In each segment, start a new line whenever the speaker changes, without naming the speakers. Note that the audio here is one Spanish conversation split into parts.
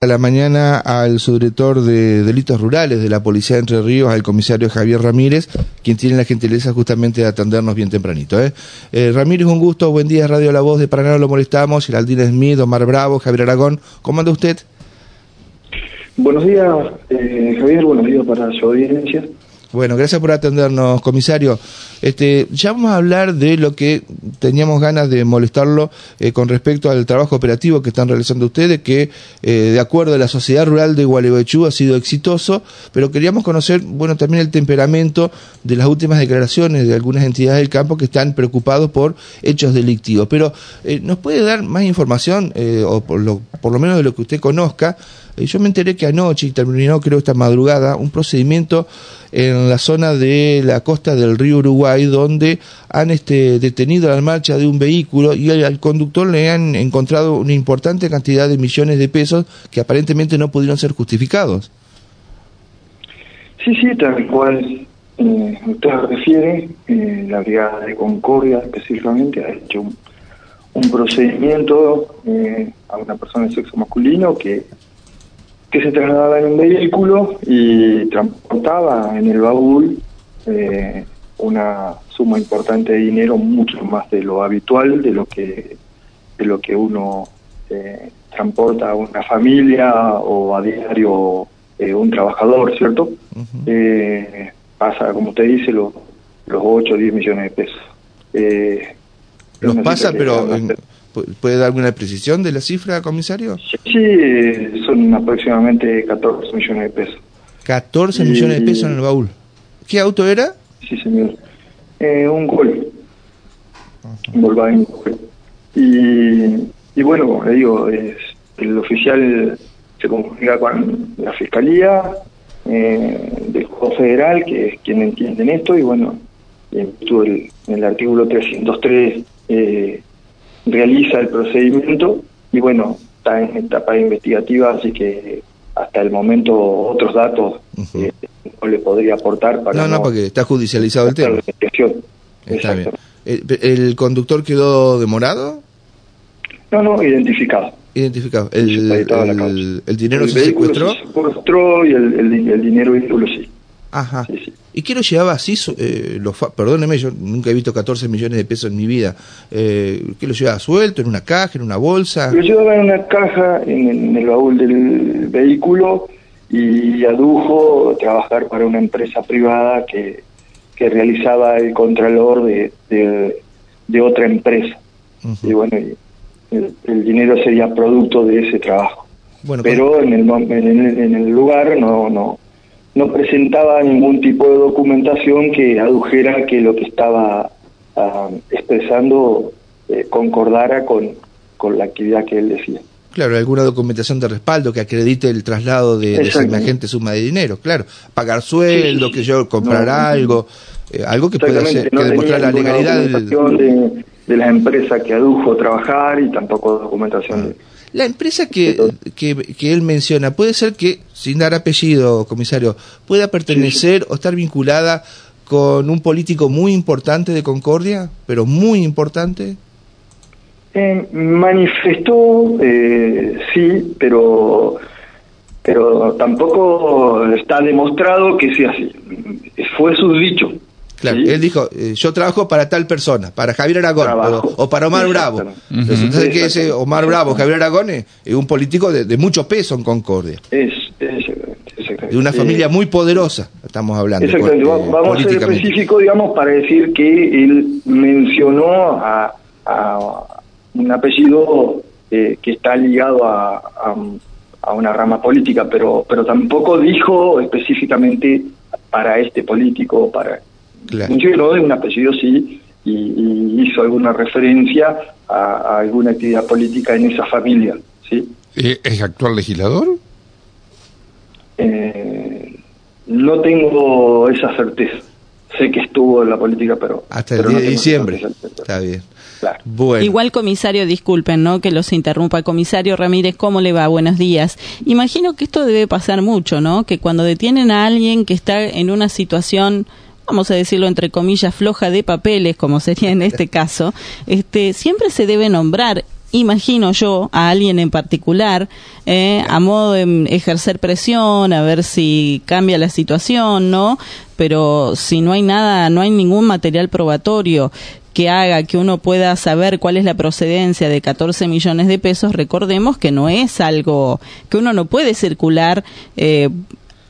a la mañana al subdirector de delitos rurales de la Policía de Entre Ríos, al comisario Javier Ramírez, quien tiene la gentileza justamente de atendernos bien tempranito. ¿eh? Eh, Ramírez, un gusto, buen día, Radio La Voz de Paraná, lo molestamos, Geraldine Smith, Omar Bravo, Javier Aragón, ¿cómo anda usted?
Buenos días, eh, Javier, buenos días para su audiencia.
Bueno, gracias por atendernos, comisario. Este, ya vamos a hablar de lo que teníamos ganas de molestarlo eh, con respecto al trabajo operativo que están realizando ustedes, que eh, de acuerdo a la Sociedad Rural de Gualeguaychú ha sido exitoso, pero queríamos conocer, bueno, también el temperamento de las últimas declaraciones de algunas entidades del campo que están preocupados por hechos delictivos. Pero, eh, ¿nos puede dar más información, o por lo, por lo menos de lo que usted conozca, yo me enteré que anoche, y terminó creo esta madrugada, un procedimiento en la zona de la costa del río Uruguay, donde han este, detenido la marcha de un vehículo y al, conductor le han encontrado una importante cantidad de millones de pesos que aparentemente no pudieron ser justificados.
Sí, sí, tal cual eh, usted refiere, eh, la Brigada de Concordia específicamente ha hecho un, procedimiento eh, a una persona de sexo masculino que que se trasladaba en un vehículo y transportaba en el baúl eh, una suma importante de dinero, mucho más de lo habitual, de lo que de lo que uno eh, transporta a una familia o a diario eh, un trabajador, ¿cierto? pasa, como usted dice, los 8 o 10 millones de pesos.
los pasa, pero ¿Puede dar alguna precisión de la cifra, comisario?
Sí, son aproximadamente 14 millones de pesos.
14 millones de pesos en el baúl. ¿Qué auto era?
Sí, señor. Eh, un Gol. Un Volkswagen Y, y bueno, le digo, es, el oficial se comunica con la Fiscalía eh, del Juego Federal, que es quien entiende en esto, y bueno, en el, el artículo 303 eh, realiza el procedimiento y bueno, está en etapa investigativa, así que hasta el momento otros datos eh, no le podría aportar para...
No, no, porque está judicializado el tema. Está bien. ¿El, conductor quedó demorado?
No, no, identificado.
Identificado. ¿El, el, dinero se secuestró?
Se secuestró y el, el, dinero vehículo sí.
Ajá. ¿Y qué lo llevaba así? Eh, perdóneme, yo nunca he visto 14 millones de pesos en mi vida. Eh, ¿Qué lo llevaba suelto? ¿En una caja? ¿En una bolsa?
Lo llevaba en una caja, en, el baúl del vehículo y adujo trabajar para una empresa privada que, que realizaba el contralor de, de, otra empresa. Y bueno, el, dinero sería producto de ese trabajo. Bueno, Pero en, el, en, en el lugar no, no no presentaba ningún tipo de documentación que adujera que lo que estaba ah, expresando eh, concordara con, con la actividad que él decía.
Claro, alguna documentación de respaldo que acredite el traslado de, de semejante suma de dinero, claro. Pagar sueldo, que yo comprar algo, eh, algo que pueda ser, que demostrar la legalidad
del... de, de la empresa que adujo trabajar y tampoco documentación de
la empresa que, que, él menciona, puede ser que, sin dar apellido, comisario, pueda pertenecer o estar vinculada con un político muy importante de Concordia, pero muy importante.
Eh, manifestó, eh, sí, pero pero tampoco está demostrado que sea así. Fue su dicho.
Claro, él dijo, eh, yo trabajo para tal persona, para Javier Aragón o, para Omar Bravo. Entonces, que ese Omar Bravo, Javier Aragón es, un político de, mucho peso en Concordia.
Es,
De una familia muy poderosa, estamos hablando.
Exactamente, vamos a ser específicos, digamos, para decir que él mencionó a, un apellido eh, que está ligado a, a, una rama política, pero, pero tampoco dijo específicamente para este político, para Claro. de un apellido sí, y, hizo alguna referencia a, alguna actividad política en esa familia, ¿sí?
¿Es actual legislador?
Eh, no tengo esa certeza. Sé que estuvo en la política, pero...
Hasta el día de diciembre. Está bien.
Igual, comisario, disculpen, ¿no? Que los interrumpa. Comisario Ramírez, ¿cómo le va? Buenos días. Imagino que esto debe pasar mucho, ¿no? Que cuando detienen a alguien que está en una situación vamos a decirlo entre comillas, floja de papeles, como sería en este caso, este, siempre se debe nombrar imagino yo, a alguien en particular, eh, a modo de ejercer presión, a ver si cambia la situación, ¿no? Pero si no hay nada, no hay ningún material probatorio que haga que uno pueda saber cuál es la procedencia de 14 millones de pesos, recordemos que no es algo que uno no puede circular eh,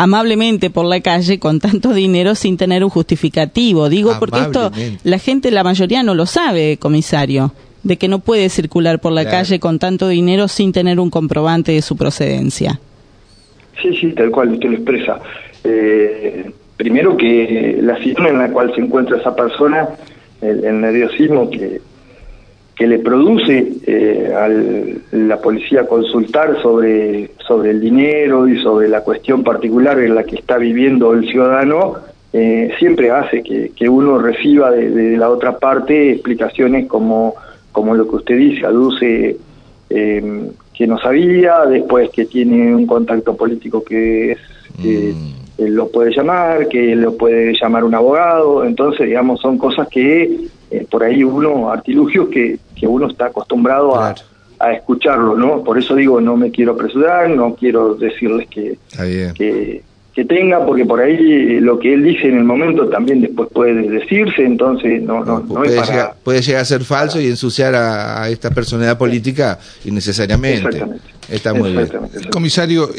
amablemente por la calle con tanto dinero sin tener un justificativo. Digo porque esto la gente, la mayoría no lo sabe, comisario, de que no puede circular por la calle con tanto dinero sin tener un comprobante de su procedencia.
Sí, sí, tal cual usted lo expresa. Eh, primero que la situación en la cual se encuentra esa persona el, nerviosismo que, que le produce eh, a la policía consultar sobre, sobre el dinero y sobre la cuestión particular en la que está viviendo el ciudadano, eh, siempre hace que, que uno reciba de, la otra parte explicaciones como, como lo que usted dice, aduce eh, que no sabía, después que tiene un contacto político que es... Mm. lo puede llamar, que lo puede llamar un abogado, entonces, digamos, son cosas que eh, por ahí uno, artilugios que, que uno está acostumbrado a, a, escucharlo, ¿no? Por eso digo, no me quiero apresurar, no quiero decirles que, que, que, tenga, porque por ahí lo que él dice en el momento también después puede decirse, entonces no, no, no,
puede, llegar, puede llegar a ser falso y ensuciar a, esta personalidad política innecesariamente. Está muy bien.
Comisario,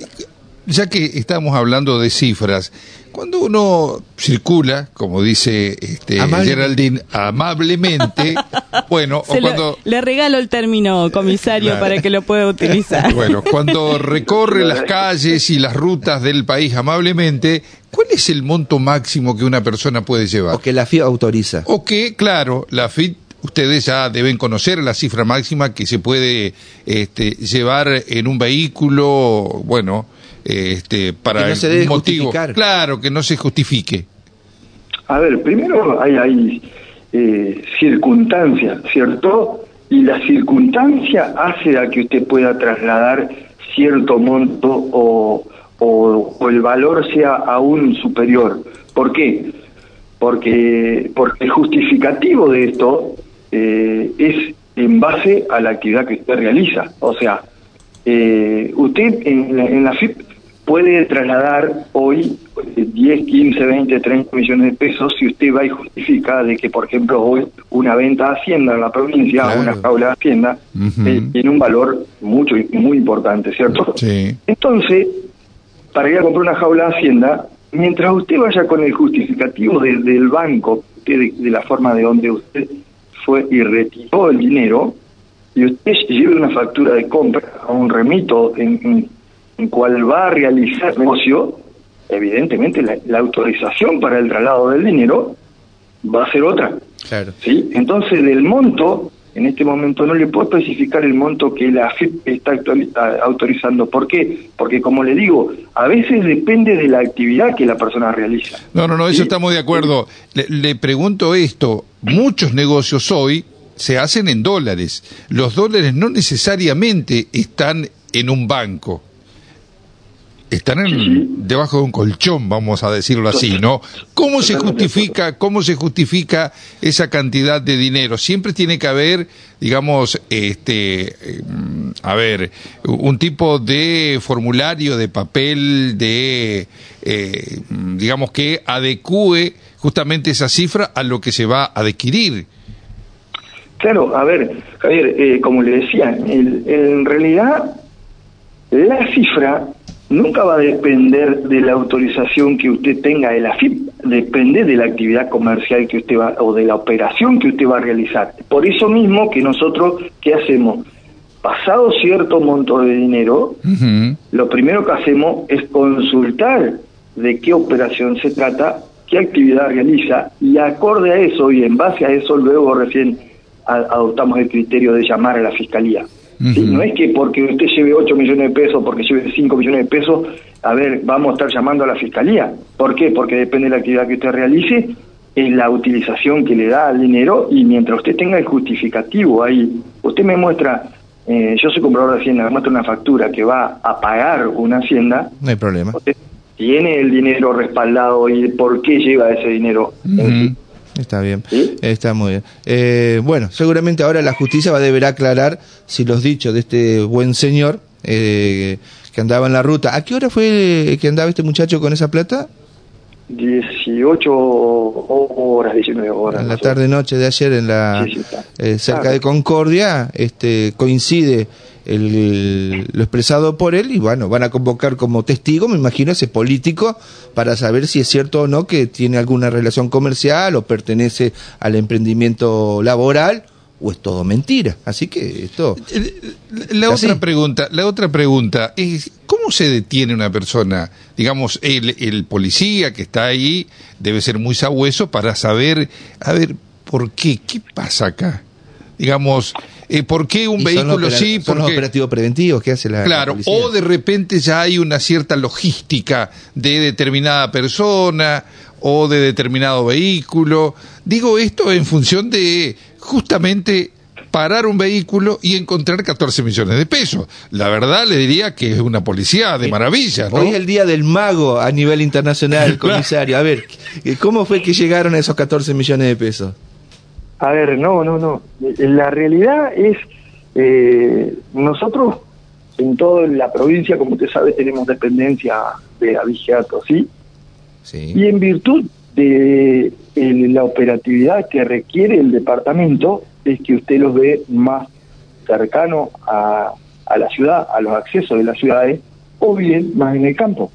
ya que estamos hablando de cifras, cuando uno circula, como dice este, Geraldine, amablemente, bueno, o cuando...
le regalo el término, comisario, para que lo pueda utilizar.
Bueno, cuando recorre las calles y las rutas del país amablemente, ¿cuál es el monto máximo que una persona puede llevar?
O que la FIP autoriza.
O que, claro, la FIP ustedes ya deben conocer la cifra máxima que se puede este, llevar en un vehículo, bueno, este, para
no motivo.
Claro, que no se justifique.
A ver, primero hay, hay eh, circunstancias, ¿cierto? Y la circunstancia hace a que usted pueda trasladar cierto monto o, o, el valor sea aún superior. ¿Por qué? Porque, porque el justificativo de esto eh, es en base a la actividad que usted realiza. O sea, eh, usted en en la FIP puede trasladar hoy 10, 15, 20, 30 millones de pesos si usted va y justifica de que, por ejemplo, hoy una venta de Hacienda en la provincia, una jaula de Hacienda, eh, tiene un valor mucho muy importante, ¿cierto?
Sí.
Entonces, para ir a comprar una jaula de Hacienda, mientras usted vaya con el justificativo del banco, de, la forma de donde usted fue y retiró el dinero, y usted lleve una factura de compra a un remito en en cual va a realizar negocio, evidentemente la, autorización para el traslado del dinero va a ser otra.
Claro.
¿sí? Entonces, del monto, en este momento no le puedo especificar el monto que la FIP está autorizando. ¿Por qué? Porque, como le digo, a veces depende de la actividad que la persona realiza.
No, no, no, eso estamos de acuerdo. Le, le pregunto esto, muchos negocios hoy se hacen en dólares. Los dólares no necesariamente están en un banco están en, debajo de un colchón, vamos a decirlo así, ¿no? ¿Cómo se justifica, cómo se justifica esa cantidad de dinero? Siempre tiene que haber, digamos, este, mm, a ver, un tipo de formulario, de papel, de, eh, digamos que adecue justamente esa cifra a lo que se va a adquirir.
Claro, a ver, Javier, eh, como le decía, en realidad la cifra nunca va a depender de la autorización que usted tenga de la FIP, depende de la actividad comercial que usted va o de la operación que usted va a realizar. Por eso mismo que nosotros, ¿qué hacemos? Pasado cierto monto de dinero, lo primero que hacemos es consultar de qué operación se trata, qué actividad realiza y acorde a eso y en base a eso luego recién adoptamos el criterio de llamar a la fiscalía. No es que porque usted lleve 8 millones de pesos, porque lleve 5 millones de pesos, a ver, vamos a estar llamando a la fiscalía. ¿Por qué? Porque depende de la actividad que usted realice, es la utilización que le da al dinero y mientras usted tenga el justificativo ahí, usted me muestra, eh, yo soy comprador de Hacienda, me muestra una factura que va a pagar una Hacienda.
No hay problema.
tiene el dinero respaldado y por qué lleva ese dinero.
Está bien, está muy bien. Eh, bueno, seguramente ahora la justicia va a deber aclarar si los dichos de este buen señor eh, que andaba en la ruta. ¿A qué hora fue que andaba este muchacho con esa plata?
18 horas, 19 horas.
En la tarde-noche de ayer, en la eh, cerca de Concordia, este coincide el, lo expresado por él y bueno, van a convocar como testigo, me imagino, ese político para saber si es cierto o no que tiene alguna relación comercial o pertenece al emprendimiento laboral o es todo mentira. Así que esto...
La otra pregunta, la otra pregunta es, ¿cómo se detiene una persona? Digamos, el, el policía que está ahí debe ser muy sabueso para saber, a ver, ¿por qué? ¿Qué pasa acá? Digamos, eh, ¿por qué un vehículo sí?
¿Por los operativos preventivos que hace la
Claro, o de repente ya hay una cierta logística de determinada persona o de determinado vehículo. Digo esto en función de justamente parar un vehículo y encontrar 14 millones de pesos. La verdad le diría que es una policía de maravilla.
Hoy es el día del mago a nivel internacional, comisario. A ver, ¿cómo fue que llegaron a esos 14 millones de pesos?
A ver, no, no, no. La realidad es, eh, nosotros en toda la provincia, como usted sabe, tenemos dependencia de avigiato, ¿sí? Sí. Y en virtud de la operatividad que requiere el departamento, es que usted los ve más cercano a, a la ciudad, a los accesos de las ciudades, o bien más en el campo.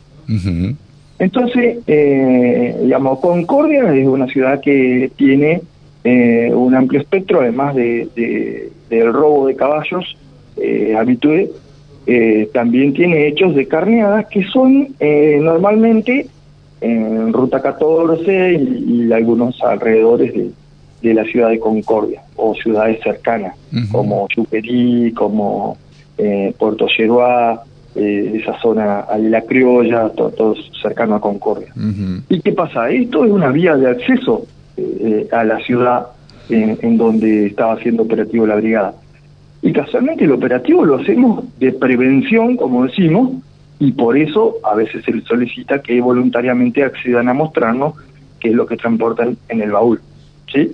Entonces, eh, digamos, Concordia es una ciudad que tiene eh, un amplio espectro, además de, del robo de caballos eh, habitué, eh, también tiene hechos de carneadas que son eh, normalmente en Ruta 14 y, algunos alrededores de, la ciudad de Concordia o ciudades cercanas, como Chuperí, como Puerto Yeruá, esa zona de la criolla, todo, todo cercano a Concordia. ¿Y qué pasa? Esto es una vía de acceso eh, a la ciudad en, donde estaba siendo operativo la brigada. Y casualmente el operativo lo hacemos de prevención, como decimos, y por eso a veces se les solicita que voluntariamente accedan a mostrarnos qué es lo que transportan en el baúl. ¿Sí?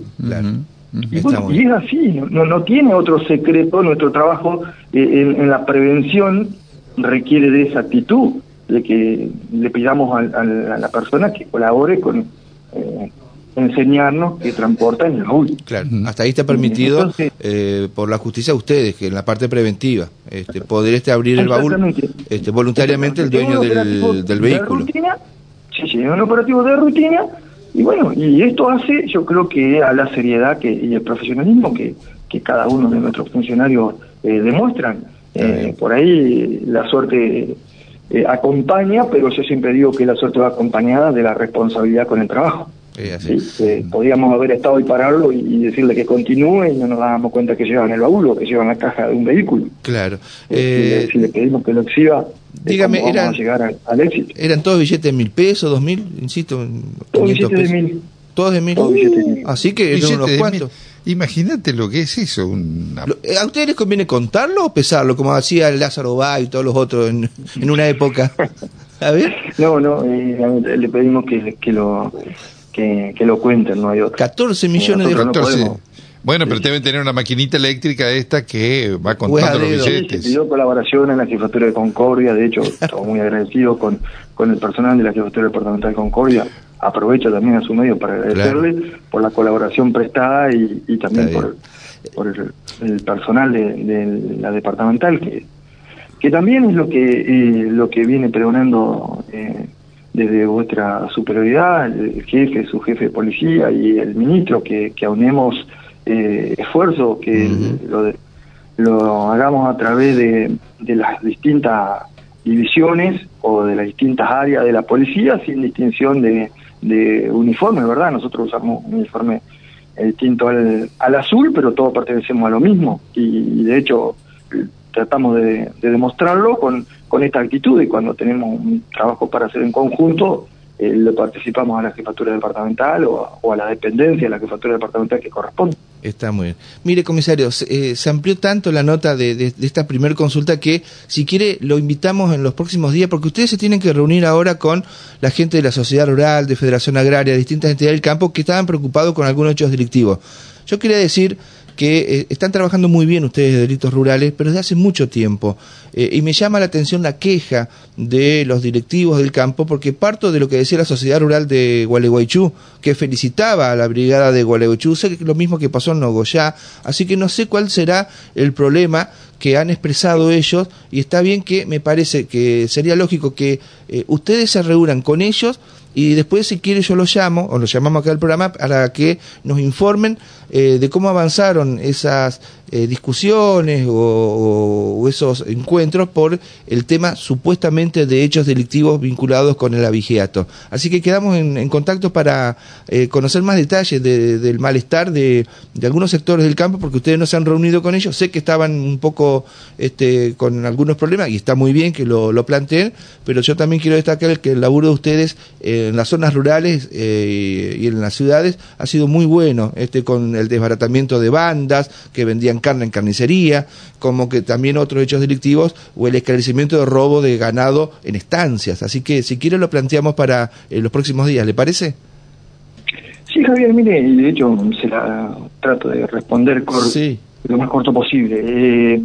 Y, es así, no, no tiene otro secreto, nuestro trabajo eh, en, la prevención requiere de esa actitud, de que le pidamos a, la persona que colabore con, eh, enseñarnos que transportan el baúl.
Claro, hasta ahí está permitido eh, por la justicia a ustedes, que en la parte preventiva, este, poder este abrir el baúl este, voluntariamente el dueño del, del vehículo.
sí, sí, es un operativo de rutina y bueno, y esto hace, yo creo que a la seriedad que, y el profesionalismo que, que cada uno de nuestros funcionarios eh, demuestran. Eh, por ahí la suerte acompaña, pero yo siempre digo que la suerte va acompañada de la responsabilidad con el trabajo. Sí, podríamos haber estado y pararlo y, decirle que continúe y no nos dábamos cuenta que llevan el baúl o que llevan la caja de un vehículo.
Claro.
Eh, si le pedimos que lo exhiba,
dígame, eran,
llegar al, éxito.
¿Eran todos billetes de mil pesos, dos mil? Insisto,
todos billetes de mil.
¿Todos de mil? Así que eran unos cuantos.
Imagínate lo que es eso.
Eh, ¿A ustedes les conviene contarlo o pesarlo, como hacía Lázaro Bay y todos los otros en, en una época? A ver.
No, no, eh, le pedimos que, que lo que, lo cuenten, no hay otra.
14 millones de
dólares. bueno, pero deben tener una maquinita eléctrica esta que va contando los billetes.
Se pidió colaboración en la jefatura de Concordia, de hecho, estamos muy agradecidos con, con el personal de la jefatura departamental de Concordia. Aprovecho también a su medio para agradecerle por la colaboración prestada y, y también por, por el, personal de, la departamental, que, que también es lo que, eh, lo que viene pregonando eh, desde vuestra superioridad, el jefe, su jefe de policía y el ministro, que, que aunemos eh, esfuerzo, que lo, lo, hagamos a través de, de, las distintas divisiones o de las distintas áreas de la policía sin distinción de, de uniforme, ¿verdad? Nosotros usamos un uniforme distinto al, al azul, pero todos pertenecemos a lo mismo y de hecho tratamos de, demostrarlo con, con esta actitud y cuando tenemos un trabajo para hacer en conjunto, eh, le participamos a la jefatura departamental o, a la dependencia de la jefatura departamental que corresponde.
Está muy bien. Mire, comisario, eh, se, amplió tanto la nota de, esta primer consulta que, si quiere, lo invitamos en los próximos días, porque ustedes se tienen que reunir ahora con la gente de la sociedad rural, de Federación Agraria, distintas entidades del campo, que estaban preocupados con algunos hechos delictivos. Yo quería decir que eh, están trabajando muy bien ustedes de delitos rurales, pero desde hace mucho tiempo. Eh, y me llama la atención la queja de los directivos del campo, porque parto de lo que decía la Sociedad Rural de Gualeguaychú, que felicitaba a la brigada de Gualeguaychú, sé que lo mismo que pasó en Nogoyá, así que no sé cuál será el problema que han expresado ellos, y está bien que me parece que sería lógico que eh, ustedes se reúnan con ellos, y después si quiere yo los llamo, o los llamamos acá al programa, para que nos informen eh, de cómo avanzaron esas eh, discusiones o, esos encuentros por el tema supuestamente de hechos delictivos vinculados con el abigeato. Así que quedamos en, contacto para eh, conocer más detalles del malestar de, algunos sectores del campo, porque ustedes no se han reunido con ellos. Sé que estaban un poco este, con algunos problemas y está muy bien que lo, planteen, pero yo también quiero destacar que el laburo de ustedes en las zonas rurales y en las ciudades ha sido muy bueno, este, con el desbaratamiento de bandas que vendían carne en carnicería, como que también otros hechos delictivos o el esclarecimiento de robo de ganado en estancias. Así que si quiere lo planteamos para eh, los próximos días, ¿le parece?
Sí, Javier, mire, de hecho se la trato de responder lo más corto posible. Eh,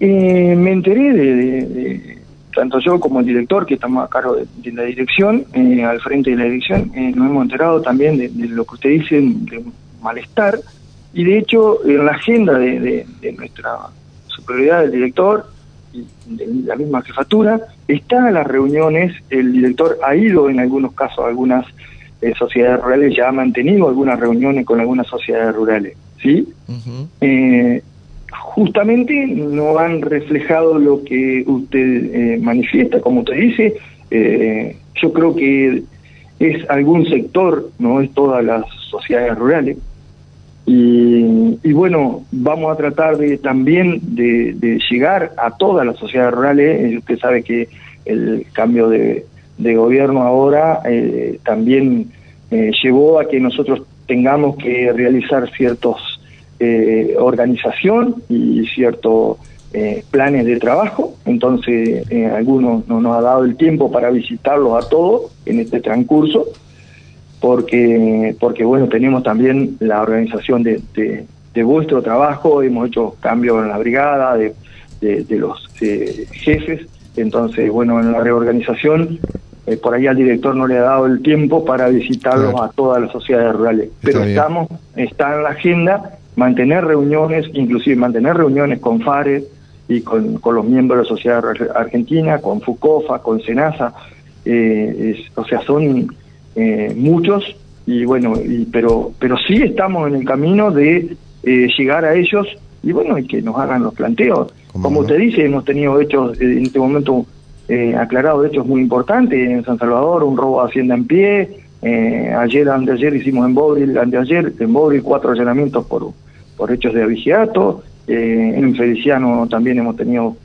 eh, me enteré de, tanto yo como el director, que estamos a cargo de, la dirección, al frente de la dirección, nos hemos enterado también de, lo que usted dice, de malestar, y de hecho, en la agenda de, nuestra superioridad del director y de la misma jefatura, están las reuniones, el director ha ido en algunos casos a algunas eh, sociedades rurales, ya ha mantenido algunas reuniones con algunas sociedades rurales, ¿sí? Eh, justamente no han reflejado lo que usted eh, manifiesta, como usted dice, yo creo que es algún sector, no es todas las sociedades rurales, y, bueno, vamos a tratar de también de, llegar a todas las sociedades rurales. Eh, usted sabe que el cambio de, gobierno ahora eh, también eh, llevó a que nosotros tengamos que realizar ciertos organización y ciertos planes de trabajo. Entonces, algunos no nos ha dado el tiempo para visitarlos a todos en este transcurso porque, porque bueno, tenemos también la organización de, de, vuestro trabajo, hemos hecho cambios en la brigada, de, de, los jefes, entonces, bueno, en la reorganización, eh, por ahí al director no le ha dado el tiempo para visitarlos a todas las sociedades rurales, pero estamos, está en la agenda mantener reuniones, inclusive mantener reuniones con FARE y con, con los miembros de la sociedad argentina, con FUCOFA, con SENASA, eh, o sea, son eh, muchos, y bueno, y, pero, pero sí estamos en el camino de eh, llegar a ellos y bueno, y que nos hagan los planteos. Como te dice, hemos tenido hechos eh, en este momento eh, aclarados hechos muy importantes en San Salvador, un robo de hacienda en pie, eh, ayer, anteayer hicimos en Bobril, anteayer en Bobril cuatro allanamientos por, por hechos de abigeato, en Feliciano también hemos tenido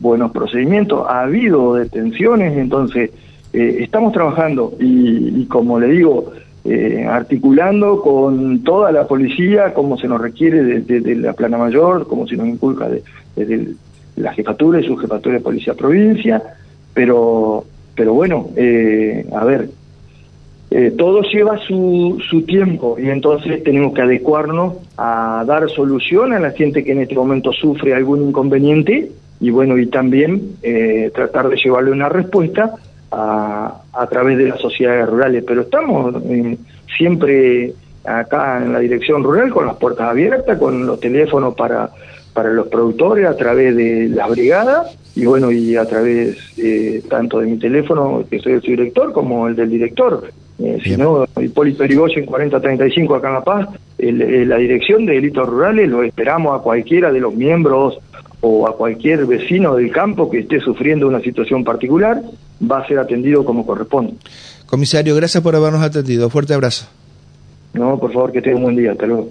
buenos procedimientos, ha habido detenciones, entonces eh, estamos trabajando y, como le digo, eh, articulando con toda la policía como se nos requiere desde la plana mayor, como se nos inculca desde la jefatura y su jefatura de policía provincia, pero, pero bueno, eh, a ver, todo lleva su, su tiempo y entonces tenemos que adecuarnos a dar solución a la gente que en este momento sufre algún inconveniente y bueno, y también tratar de llevarle una respuesta a, a través de las sociedades rurales, pero estamos eh, siempre acá en la dirección rural con las puertas abiertas, con los teléfonos para, para los productores a través de las brigadas y bueno, y a través eh, tanto de mi teléfono, que soy el subdirector, como el del director. Eh, si no, Hipólito Perigoyen 4035 acá en La Paz, la dirección de delitos rurales lo esperamos a cualquiera de los miembros o a cualquier vecino del campo que esté sufriendo una situación particular, va a ser atendido como corresponde.
Comisario, gracias por habernos atendido. Fuerte abrazo.
No, por favor, que tenga un buen día. Hasta luego.